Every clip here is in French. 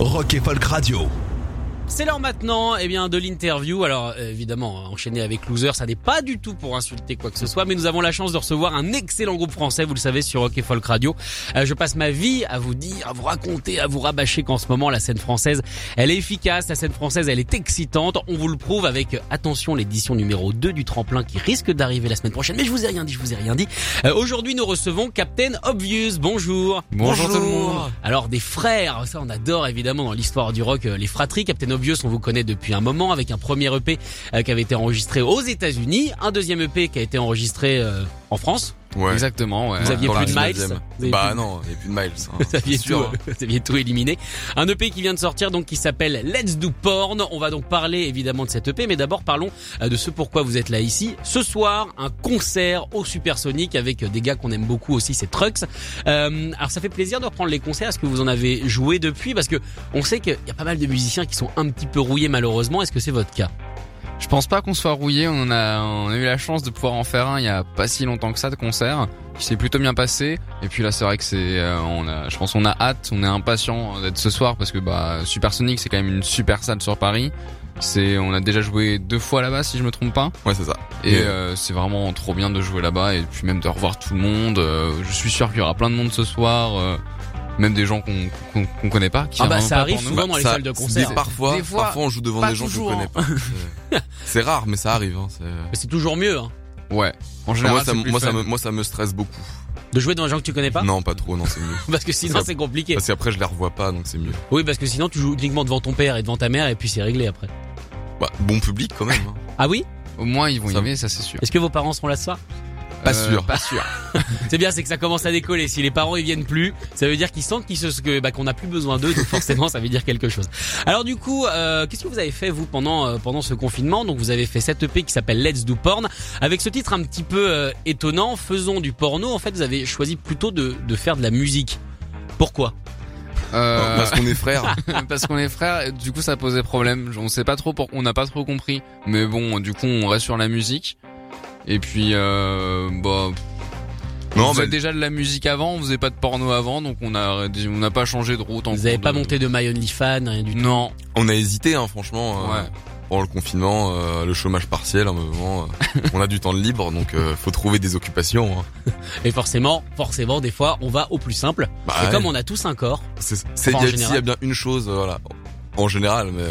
Rock et Folk Radio. C'est l'heure maintenant, eh bien, de l'interview. Alors, euh, évidemment, enchaîner avec Loser, ça n'est pas du tout pour insulter quoi que ce soit, mais nous avons la chance de recevoir un excellent groupe français, vous le savez, sur Rock et Folk Radio. Euh, je passe ma vie à vous dire, à vous raconter, à vous rabâcher qu'en ce moment, la scène française, elle est efficace, la scène française, elle est excitante. On vous le prouve avec, euh, attention, l'édition numéro 2 du tremplin qui risque d'arriver la semaine prochaine. Mais je vous ai rien dit, je vous ai rien dit. Euh, Aujourd'hui, nous recevons Captain Obvious. Bonjour. Bonjour tout le monde. Alors, des frères, ça on adore évidemment dans l'histoire du rock, euh, les fratries. Captain Obvious, on vous connaît depuis un moment avec un premier EP euh, qui avait été enregistré aux États-Unis, un deuxième EP qui a été enregistré euh, en France. Ouais. Exactement, ouais. Vous aviez Dans plus de miles. 19e. Vous avez Bah plus- non, il n'y a plus de miles. hein. Vous aviez tout, hein. vous aviez tout éliminé. Un EP qui vient de sortir donc qui s'appelle Let's Do Porn. On va donc parler évidemment de cet EP, mais d'abord parlons euh, de ce pourquoi vous êtes là ici. Ce soir, un concert au Supersonic avec des gars qu'on aime beaucoup aussi, c'est Trucks. Euh, alors ça fait plaisir de reprendre les concerts. Est-ce que vous en avez joué depuis? Parce que on sait qu'il y a pas mal de musiciens qui sont un petit peu rouillés malheureusement. Est-ce que c'est votre cas? Je pense pas qu'on soit rouillé. On a, on a eu la chance de pouvoir en faire un il y a pas si longtemps que ça de concert, qui s'est plutôt bien passé. Et puis là, c'est vrai que c'est, euh, on a, je pense, on a hâte, on est impatient d'être ce soir parce que bah Supersonic c'est quand même une super salle sur Paris. C'est, on a déjà joué deux fois là-bas si je me trompe pas. Ouais, c'est ça. Et Mais- euh, c'est vraiment trop bien de jouer là-bas et puis même de revoir tout le monde. Euh, je suis sûr qu'il y aura plein de monde ce soir. Même des gens qu'on connaît pas. Qui Ah bah, ça pas arrive souvent dans les Ça- salles de concert. Parfois, Des fois, parfois on joue devant des gens qu'on connaît pas. C'est- C'est rare, mais ça arrive. Hein. c'est- Mais c'est toujours mieux hein, Ouais. En général, Moi, ça, moi, ça me, moi, ça me stresse beaucoup. de jouer devant des gens que tu connais pas? Non, pas trop, non, c'est mieux. Parce que sinon c'est compliqué. Parce qu'après, je les revois pas, donc c'est mieux. Oui, parce que sinon tu joues uniquement devant ton père et devant ta mère et puis c'est réglé après. Bah, bon public quand même. hein. Ah oui? Au moins, ils vont Ça- aimer, ça c'est sûr. Est-ce que vos parents seront là ce soir? Pas Euh, sûr. Pas sûr. C'est bien, c'est que ça commence à décoller. Si les parents ils viennent plus, ça veut dire qu'ils sentent qu'ils se, que, bah, qu'on n'a plus besoin d'eux, donc forcément ça veut dire quelque chose. Alors du coup, euh, qu'est-ce que vous avez fait vous pendant euh, pendant ce confinement? Donc vous avez fait cette EP qui s'appelle Let's Do Porn, avec ce titre un petit peu euh, étonnant, faisons du porno. En fait, vous avez choisi plutôt de, de faire de la musique. Pourquoi? Euh, Parce qu'on est frères. parce qu'on est frères, et du coup ça posait problème. On sait pas trop pour, on n'a pas trop compris. Mais bon, du coup on reste sur la musique. Et puis euh, bah, Non, on faisait bah, déjà de la musique avant, on faisait pas de porno avant, donc on a on n'a pas changé de route. En Vous n'avez pas de- monté de My Only Fan, rien du tout. Non. on a hésité, hein, franchement. euh, Ouais. Pendant le confinement, euh, le chômage partiel, à un moment, euh, on a du temps de libre, donc euh, faut trouver des occupations. hein. Et forcément, forcément, des fois, on va au plus simple. Bah, et ouais. comme on a tous un corps, C'est, Enfin, il y a- y bien une chose, euh, voilà, en général, mais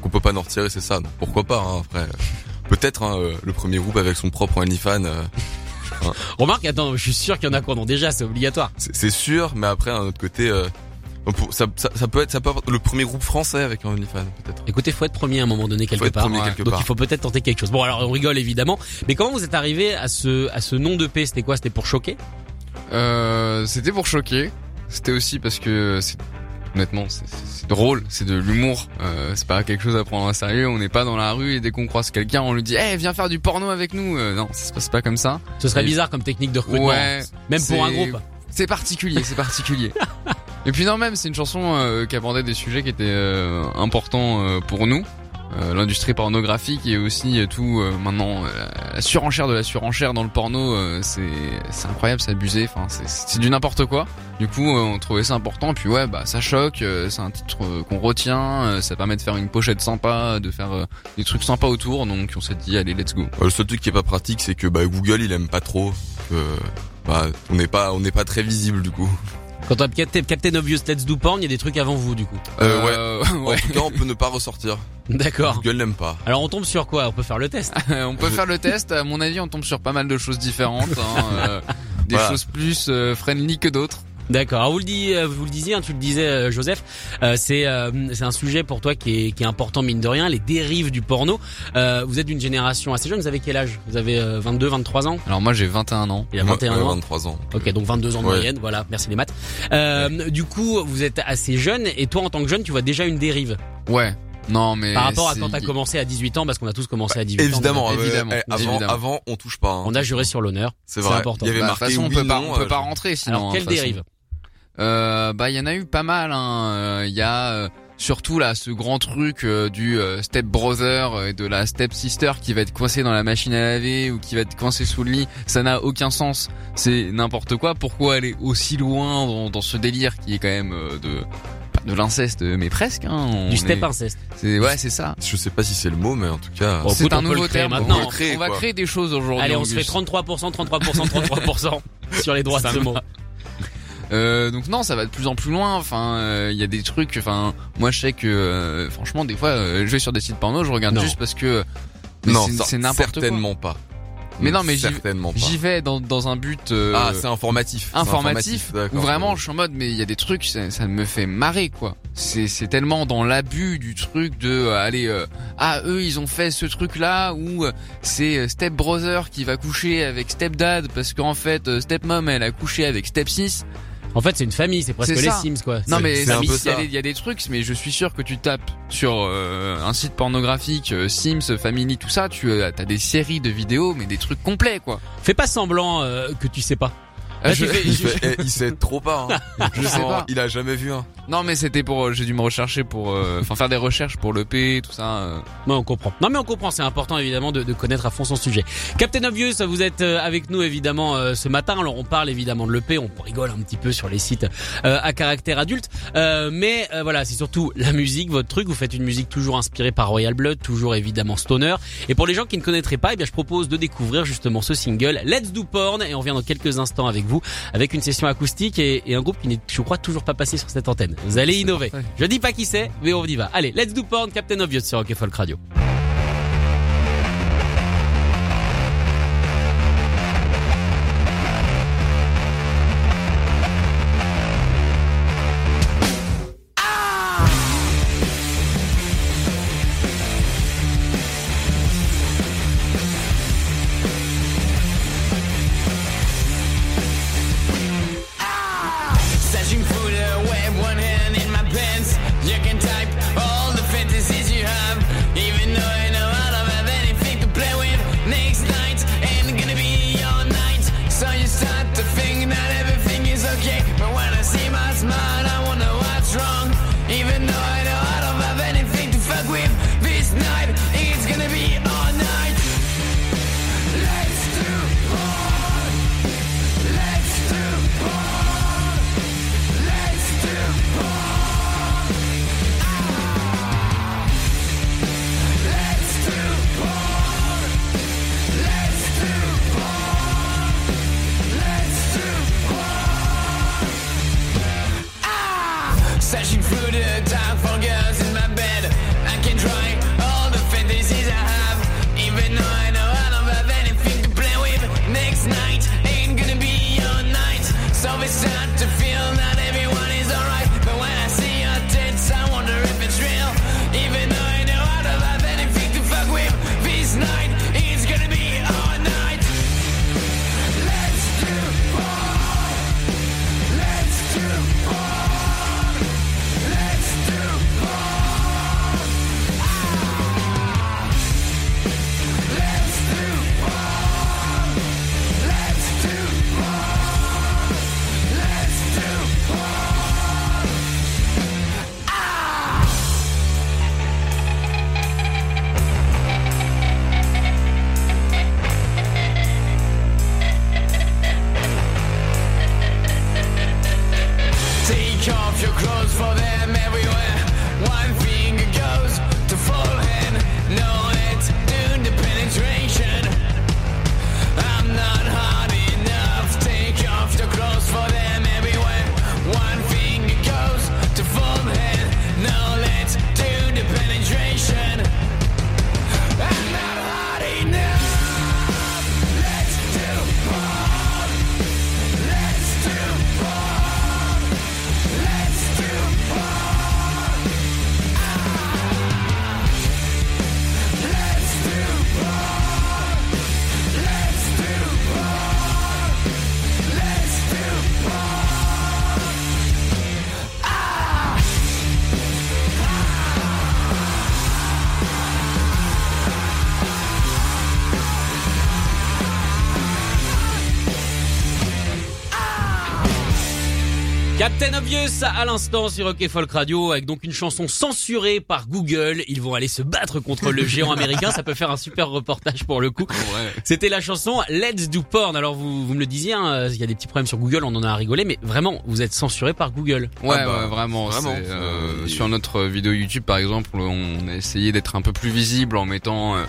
qu'on peut pas en retirer, c'est ça. Donc pourquoi pas, hein, après. Peut-être hein, euh, le premier groupe avec son propre OnlyFans, euh, remarque, attends, je suis sûr qu'il y en a qui en ont déjà, c'est obligatoire. c'est, sûr, mais après, d'un autre côté, euh, ça, ça, ça peut être, ça peut être le premier groupe français avec un OnlyFans, peut-être. Écoutez, faut être premier à un moment donné quelque Faut être part. quelque Donc il faut peut-être tenter quelque chose. Bon alors on rigole évidemment, mais comment vous êtes arrivé à ce à ce nom de P? C'était quoi? C'était pour choquer? Euh, c'était pour choquer. C'était aussi parce que c'est honnêtement c'est- drôle, c'est de l'humour. Euh, c'est pas quelque chose à prendre au sérieux. On n'est pas dans la rue et dès qu'on croise quelqu'un, on lui dit "Eh, viens faire du porno avec nous." Euh, non, ça se passe pas comme ça. Ce serait Et- bizarre comme technique de recrutement, Ouais, même pour un groupe. C'est particulier, c'est particulier. Et puis non même, c'est une chanson euh, qui abordait des sujets qui étaient euh, importants euh, pour nous. Euh, L'industrie pornographique et aussi euh, tout euh, maintenant euh, la surenchère de la surenchère dans le porno, c'est c'est incroyable, c'est abusé. Enfin, c'est du n'importe quoi. Du coup, on trouvait ça important. Puis ouais, bah ça choque. c'est un titre qu'on retient. ça permet de faire une pochette sympa, de faire des trucs sympas autour. Donc on s'est dit allez, let's go. Le seul truc qui est pas pratique, c'est que bah, Google, il aime pas trop. Bah, on n'est pas, on n'est pas très visible du coup. Quand on a Captain, Captain Obvious Let's Do Porn, il y a des trucs avant vous du coup. Euh, ouais. Euh, En ouais. tout cas, on peut ne pas ressortir. D'accord. Google n'aime pas. Alors on tombe sur quoi? On peut faire le test. on peut faire le test. À mon avis, on tombe sur pas mal de choses différentes. hein, euh, des Voilà. choses plus euh, friendly que d'autres. D'accord. Alors vous le, dis, euh, vous le disiez, hein, tu le disais, euh, Joseph, euh, c'est euh, c'est un sujet pour toi qui est, qui est important mine de rien, les dérives du porno. Euh, vous êtes d'une génération assez jeune. Vous avez quel âge? Vous avez euh, 22, 23 ans? Alors moi j'ai 21 ans. Il a Moi, 21 ouais, ans. 23 ans. Ok, donc 22 ans de Ouais. moyenne. Voilà, merci les maths. Euh, Du coup, vous êtes assez jeune et toi, en tant que jeune, tu vois déjà une dérive? Ouais. Non mais par rapport à quand t'as commencé à 18 ans, parce qu'on a tous commencé à 18 ans. Évidemment, euh, évidemment, avant, évidemment. avant, on touche pas. hein. On a juré sur l'honneur. C'est c'est vrai. important. Il y avait Bah, marqué façon on peut pas on peut pas rentrer sinon. Alors, hein, quelle dérive? Euh, bah il y en a eu pas mal. Hein. Euh, Il y a euh, surtout là ce grand truc euh, du euh, step brother et de la step sister qui va être coincé dans la machine à laver ou qui va être coincé sous le lit. Ça n'a aucun sens. C'est n'importe quoi. Pourquoi aller aussi loin dans, dans ce délire qui est quand même euh, de pas de l'inceste mais presque. Hein. On Du step est- inceste. C'est ouais c'est ça. Je sais pas si c'est le mot, mais en tout cas. Bon, C'est un nouveau terme. maintenant. On va créer, on va quoi. créer des choses aujourd'hui. Allez, on se fait Angus. 33%, 33%, 33% sur les droits de ce mot. Euh, donc non, ça va de plus en plus loin. Enfin, euh, il y a des trucs. Enfin, moi je sais que euh, franchement, des fois, euh, je vais sur des sites porno, je regarde Non. juste parce que. mais non, c'est- n'importe quoi. certainement pas. Mais non, mais j'y- vais dans, dans un but euh, Ah, c'est informatif. C'est informatif, où vraiment je suis en mode mais il y a des trucs ça, ça me fait marrer quoi. C'est c'est tellement dans l'abus du truc de euh, aller euh, ah eux ils ont fait ce truc là où euh, c'est euh, Step Brother qui va coucher avec Step Dad parce qu'en fait euh, Step Mom elle a couché avec Step 6. En fait, c'est une famille, c'est presque C'est les ça. Sims, quoi. Non mais c'est un il peu y, a ça. des- il y a des trucs mais je suis sûr que tu tapes sur euh, un site pornographique euh, Sims Family tout ça tu as des séries de vidéos mais des trucs complets quoi. Fais pas semblant euh, que tu sais pas. Ah, Là, je- tu fais- Il, fait- eh, il sait trop pas. Hein. Je sais pas. Il a jamais vu un. Non mais c'était pour j'ai dû me rechercher pour euh, enfin faire des recherches pour le P tout ça. euh. Non, on comprend. Non, mais on comprend. C'est important évidemment de, de connaître à fond son sujet. Captain Obvious, vous êtes euh, avec nous évidemment euh, ce matin. Alors on parle évidemment de l'EP, on rigole un petit peu sur les sites euh, à caractère adulte, Euh, mais euh, voilà, c'est surtout la musique, votre truc. Vous faites une musique toujours inspirée par Royal Blood, toujours évidemment stoner. Et pour les gens qui ne connaîtraient pas, eh bien je propose de découvrir justement ce single Let's Do Porn et on revient dans quelques instants avec vous avec une session acoustique et, et un groupe qui n'est, je crois, toujours pas passé sur cette antenne. Vous allez innover. Je dis pas qui c'est, mais on y va. Allez, Let's Do Porn, Captain Obvious sur Rock Folk Radio. Captain Obvious à l'instant sur Rock et Folk Radio avec donc une chanson censurée par Google. Ils vont aller se battre contre le géant américain. Ça peut faire un super reportage pour le coup. Ouais. C'était la chanson Let's Do Porn. Alors vous, vous me le disiez, hein, il y a des petits problèmes sur Google, on en a rigolé, mais vraiment, vous êtes censuré par Google. Ouais, Ah bah, ouais, vraiment. vraiment, euh, euh, sur notre vidéo YouTube, par exemple, on a essayé d'être un peu plus visible en mettant euh,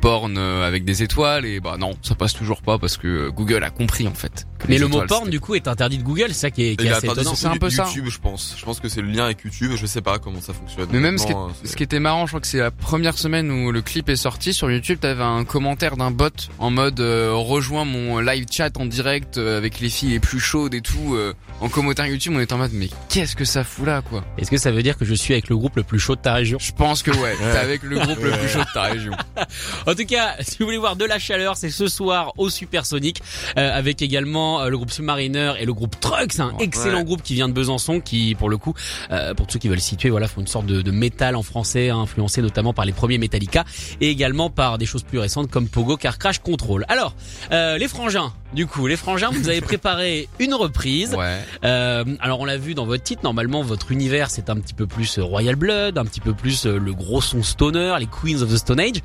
porn euh, avec des étoiles et bah non, ça passe toujours pas parce que Google a compris en fait. Mais le mot porn du coup est interdit de Google, c'est ça qui est, qui est est assez interdit étonnant. c'est un peu ça. YouTube, je pense. Je pense que c'est le lien avec YouTube. Je sais pas comment ça fonctionne. Mais même ce qui, est- c'est- ce qui était marrant, je crois que c'est la première semaine où le clip est sorti sur YouTube, t'avais un commentaire d'un bot en mode euh, rejoins mon live chat en direct euh, avec les filles les plus chaudes et tout. euh, en commentaire YouTube, on était en mode mais qu'est-ce que ça fout là quoi? Est-ce que ça veut dire que je suis avec le groupe le plus chaud de ta région? Je pense que ouais, t'es avec le groupe le plus chaud de ta région. En tout cas, si vous voulez voir de la chaleur, c'est ce soir au Supersonic euh, avec également euh, le groupe Submariner et le groupe Trucks, un Ouais. excellent groupe qui vient de Besançon, qui pour le coup, euh, pour tous ceux qui veulent situer, voilà, font une sorte de, de métal en français, hein, influencé notamment par les premiers Metallica et également par des choses plus récentes comme Pogo Car Crash Control. Alors, euh, les frangins, du coup, les frangins, vous avez préparé une reprise. Ouais. Euh, alors on l'a vu dans votre titre, normalement votre univers c'est un petit peu plus Royal Blood, un petit peu plus le gros son stoner, les Queens of the Stone Age.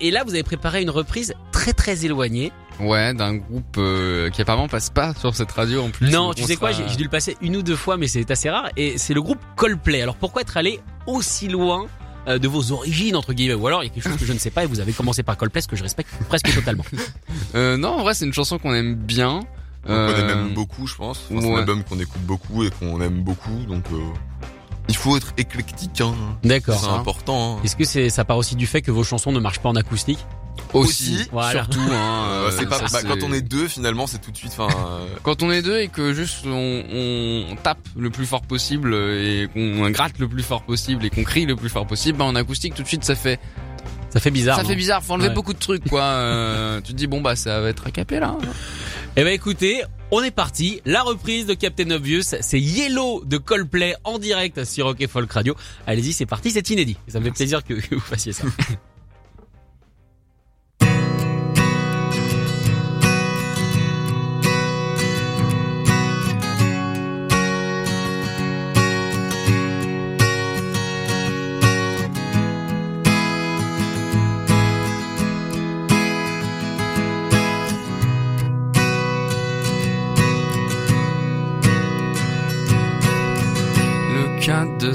Et là vous avez préparé une reprise très très éloignée. Ouais, d'un groupe euh, qui apparemment passe pas sur cette radio en plus. non, tu sais quoi, sera- j'ai j'ai dû le passer une ou deux fois mais c'est assez rare. Et c'est le groupe Coldplay. Alors pourquoi être allé aussi loin euh, de vos origines entre guillemets? Ou alors il y a quelque chose que je ne sais pas et vous avez commencé par Coldplay ce que je respecte presque totalement. Euh, non, en vrai, c'est une chanson qu'on aime bien. Euh, même beaucoup, je pense. Enfin, C'est un album qu'on écoute beaucoup et qu'on aime beaucoup, donc euh, il faut être éclectique. Hein. D'accord. C'est important. Hein. Est-ce que c'est ça part aussi du fait que vos chansons ne marchent pas en acoustique? Aussi, Aussi, voilà. surtout. Hein, Euh, c'est pas, ça, bah, quand on est deux, finalement, c'est tout de suite. Enfin, euh, quand on est deux et que juste on, on tape le plus fort possible et qu'on gratte le plus fort possible et qu'on crie le plus fort possible, bah en acoustique tout de suite ça fait Ça fait bizarre. ça non fait bizarre. Faut enlever Ouais. beaucoup de trucs quoi. Euh, tu te dis bon bah ça va être à capé là. Eh ben écoutez, on est parti. La reprise de Captain Obvious, c'est Yellow de Coldplay en direct sur Rock et Folk Radio. Allez-y, c'est parti, c'est inédit. Et ça me fait plaisir que, que vous fassiez ça.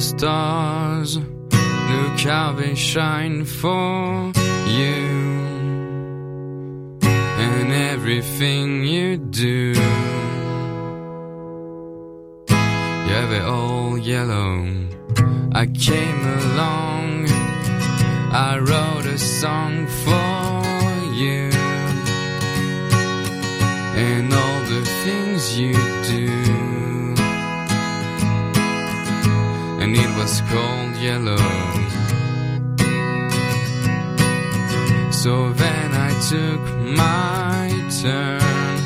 stars, look how they shine for you. And everything you do. Yeah, they're all yellow. I came along, I wrote a song for you. And all and it was called yellow. So then I took my turn.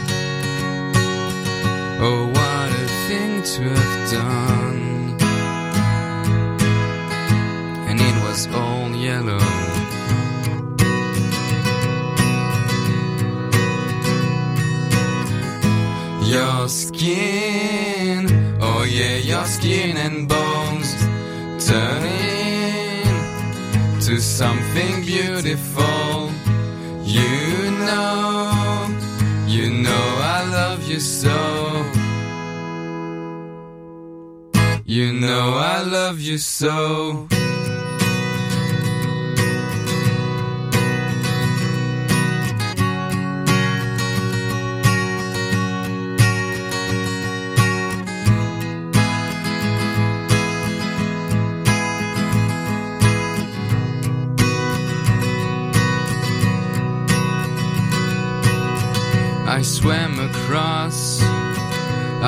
Oh, what a thing to have done. And it was all yellow. Your skin, oh yeah, your skin and bones something beautiful. You know, you know I love you so. You know I love you so.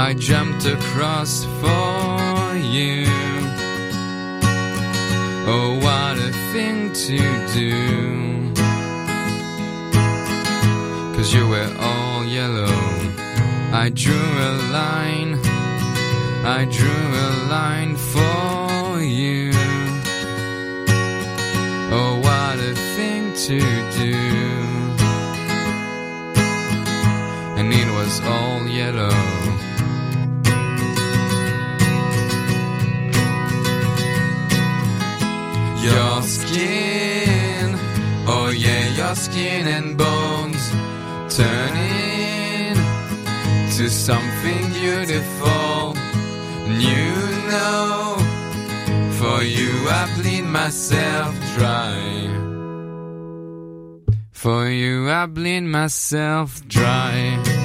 I jumped across for you. Oh, what a thing to do. Cause you were all yellow. I drew a line, I drew a line for you. Oh, what a thing to do and it was all yellow. Your skin, oh yeah, your skin and bones turning to something beautiful. You know, for you I bleed myself dry. For you I bleed myself dry.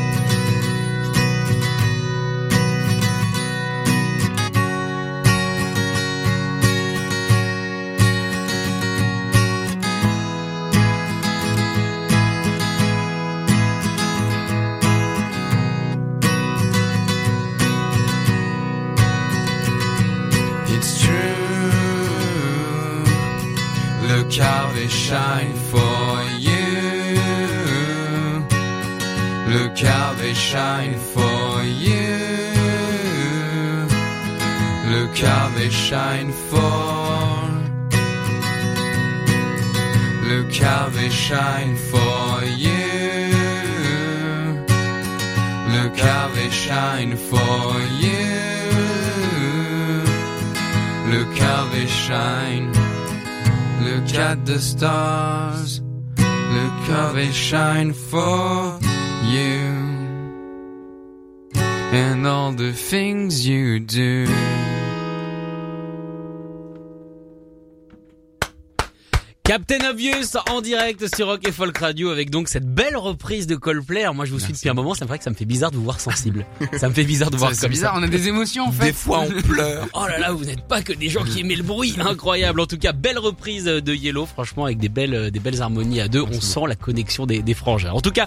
Look how they shine for you. Look how they shine for you. Look how they shine for. Look how shine for you. Look how they shine for you. Shine. Look at the stars. Look how they shine for you. And all the things you do. Captain Obvious en direct sur Rock et Folk Radio avec donc cette belle reprise de Coldplay. Alors moi je vous suis depuis un moment, c'est vrai que ça me fait bizarre de vous voir sensible. ça me fait bizarre de voir C'est comme bizarre, ça. on a des émotions en fait. Des fois on pleure. Oh là là, vous n'êtes pas que des gens qui aimaient le bruit, incroyable. En tout cas, belle reprise de Yellow, franchement avec des belles des belles harmonies à deux, on sent la connexion des, des frangins. En tout cas,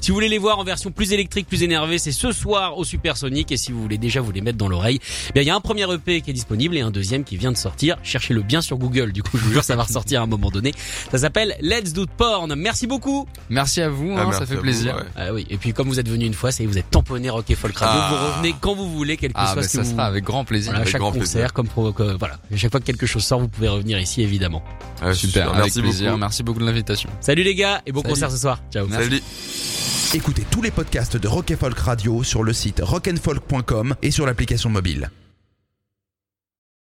Si vous voulez les voir en version plus électrique, plus énervée, c'est ce soir au Supersonic. Et si vous voulez déjà vous les mettre dans l'oreille, eh bien il y a un premier EP qui est disponible et un deuxième qui vient de sortir. Cherchez-le bien sur Google. Du coup, je vous jure, ça va ressortir à un moment donné. Ça s'appelle Let's Do Porn. Merci beaucoup. Merci à vous, Ah, hein, merci ça fait vous, plaisir. ouais. Ah oui. Et puis comme vous êtes venu une fois, c'est vous êtes tamponné Rock et Folk Radio. Ah. Vous revenez quand vous voulez, quel que Ah, soit mais ce que ça vous. sera avec grand plaisir. Voilà, à Avec chaque grand concert, plaisir. comme pro, voilà. À chaque fois que quelque chose sort, vous pouvez revenir ici, évidemment. Super, avec merci plaisir. beaucoup. Merci beaucoup de l'invitation. Salut les gars et bon Salut. concert ce soir. Ciao. Salut. Écoutez tous les podcasts de Rock Folk Radio sur le site rockandfolk.com et sur l'application mobile.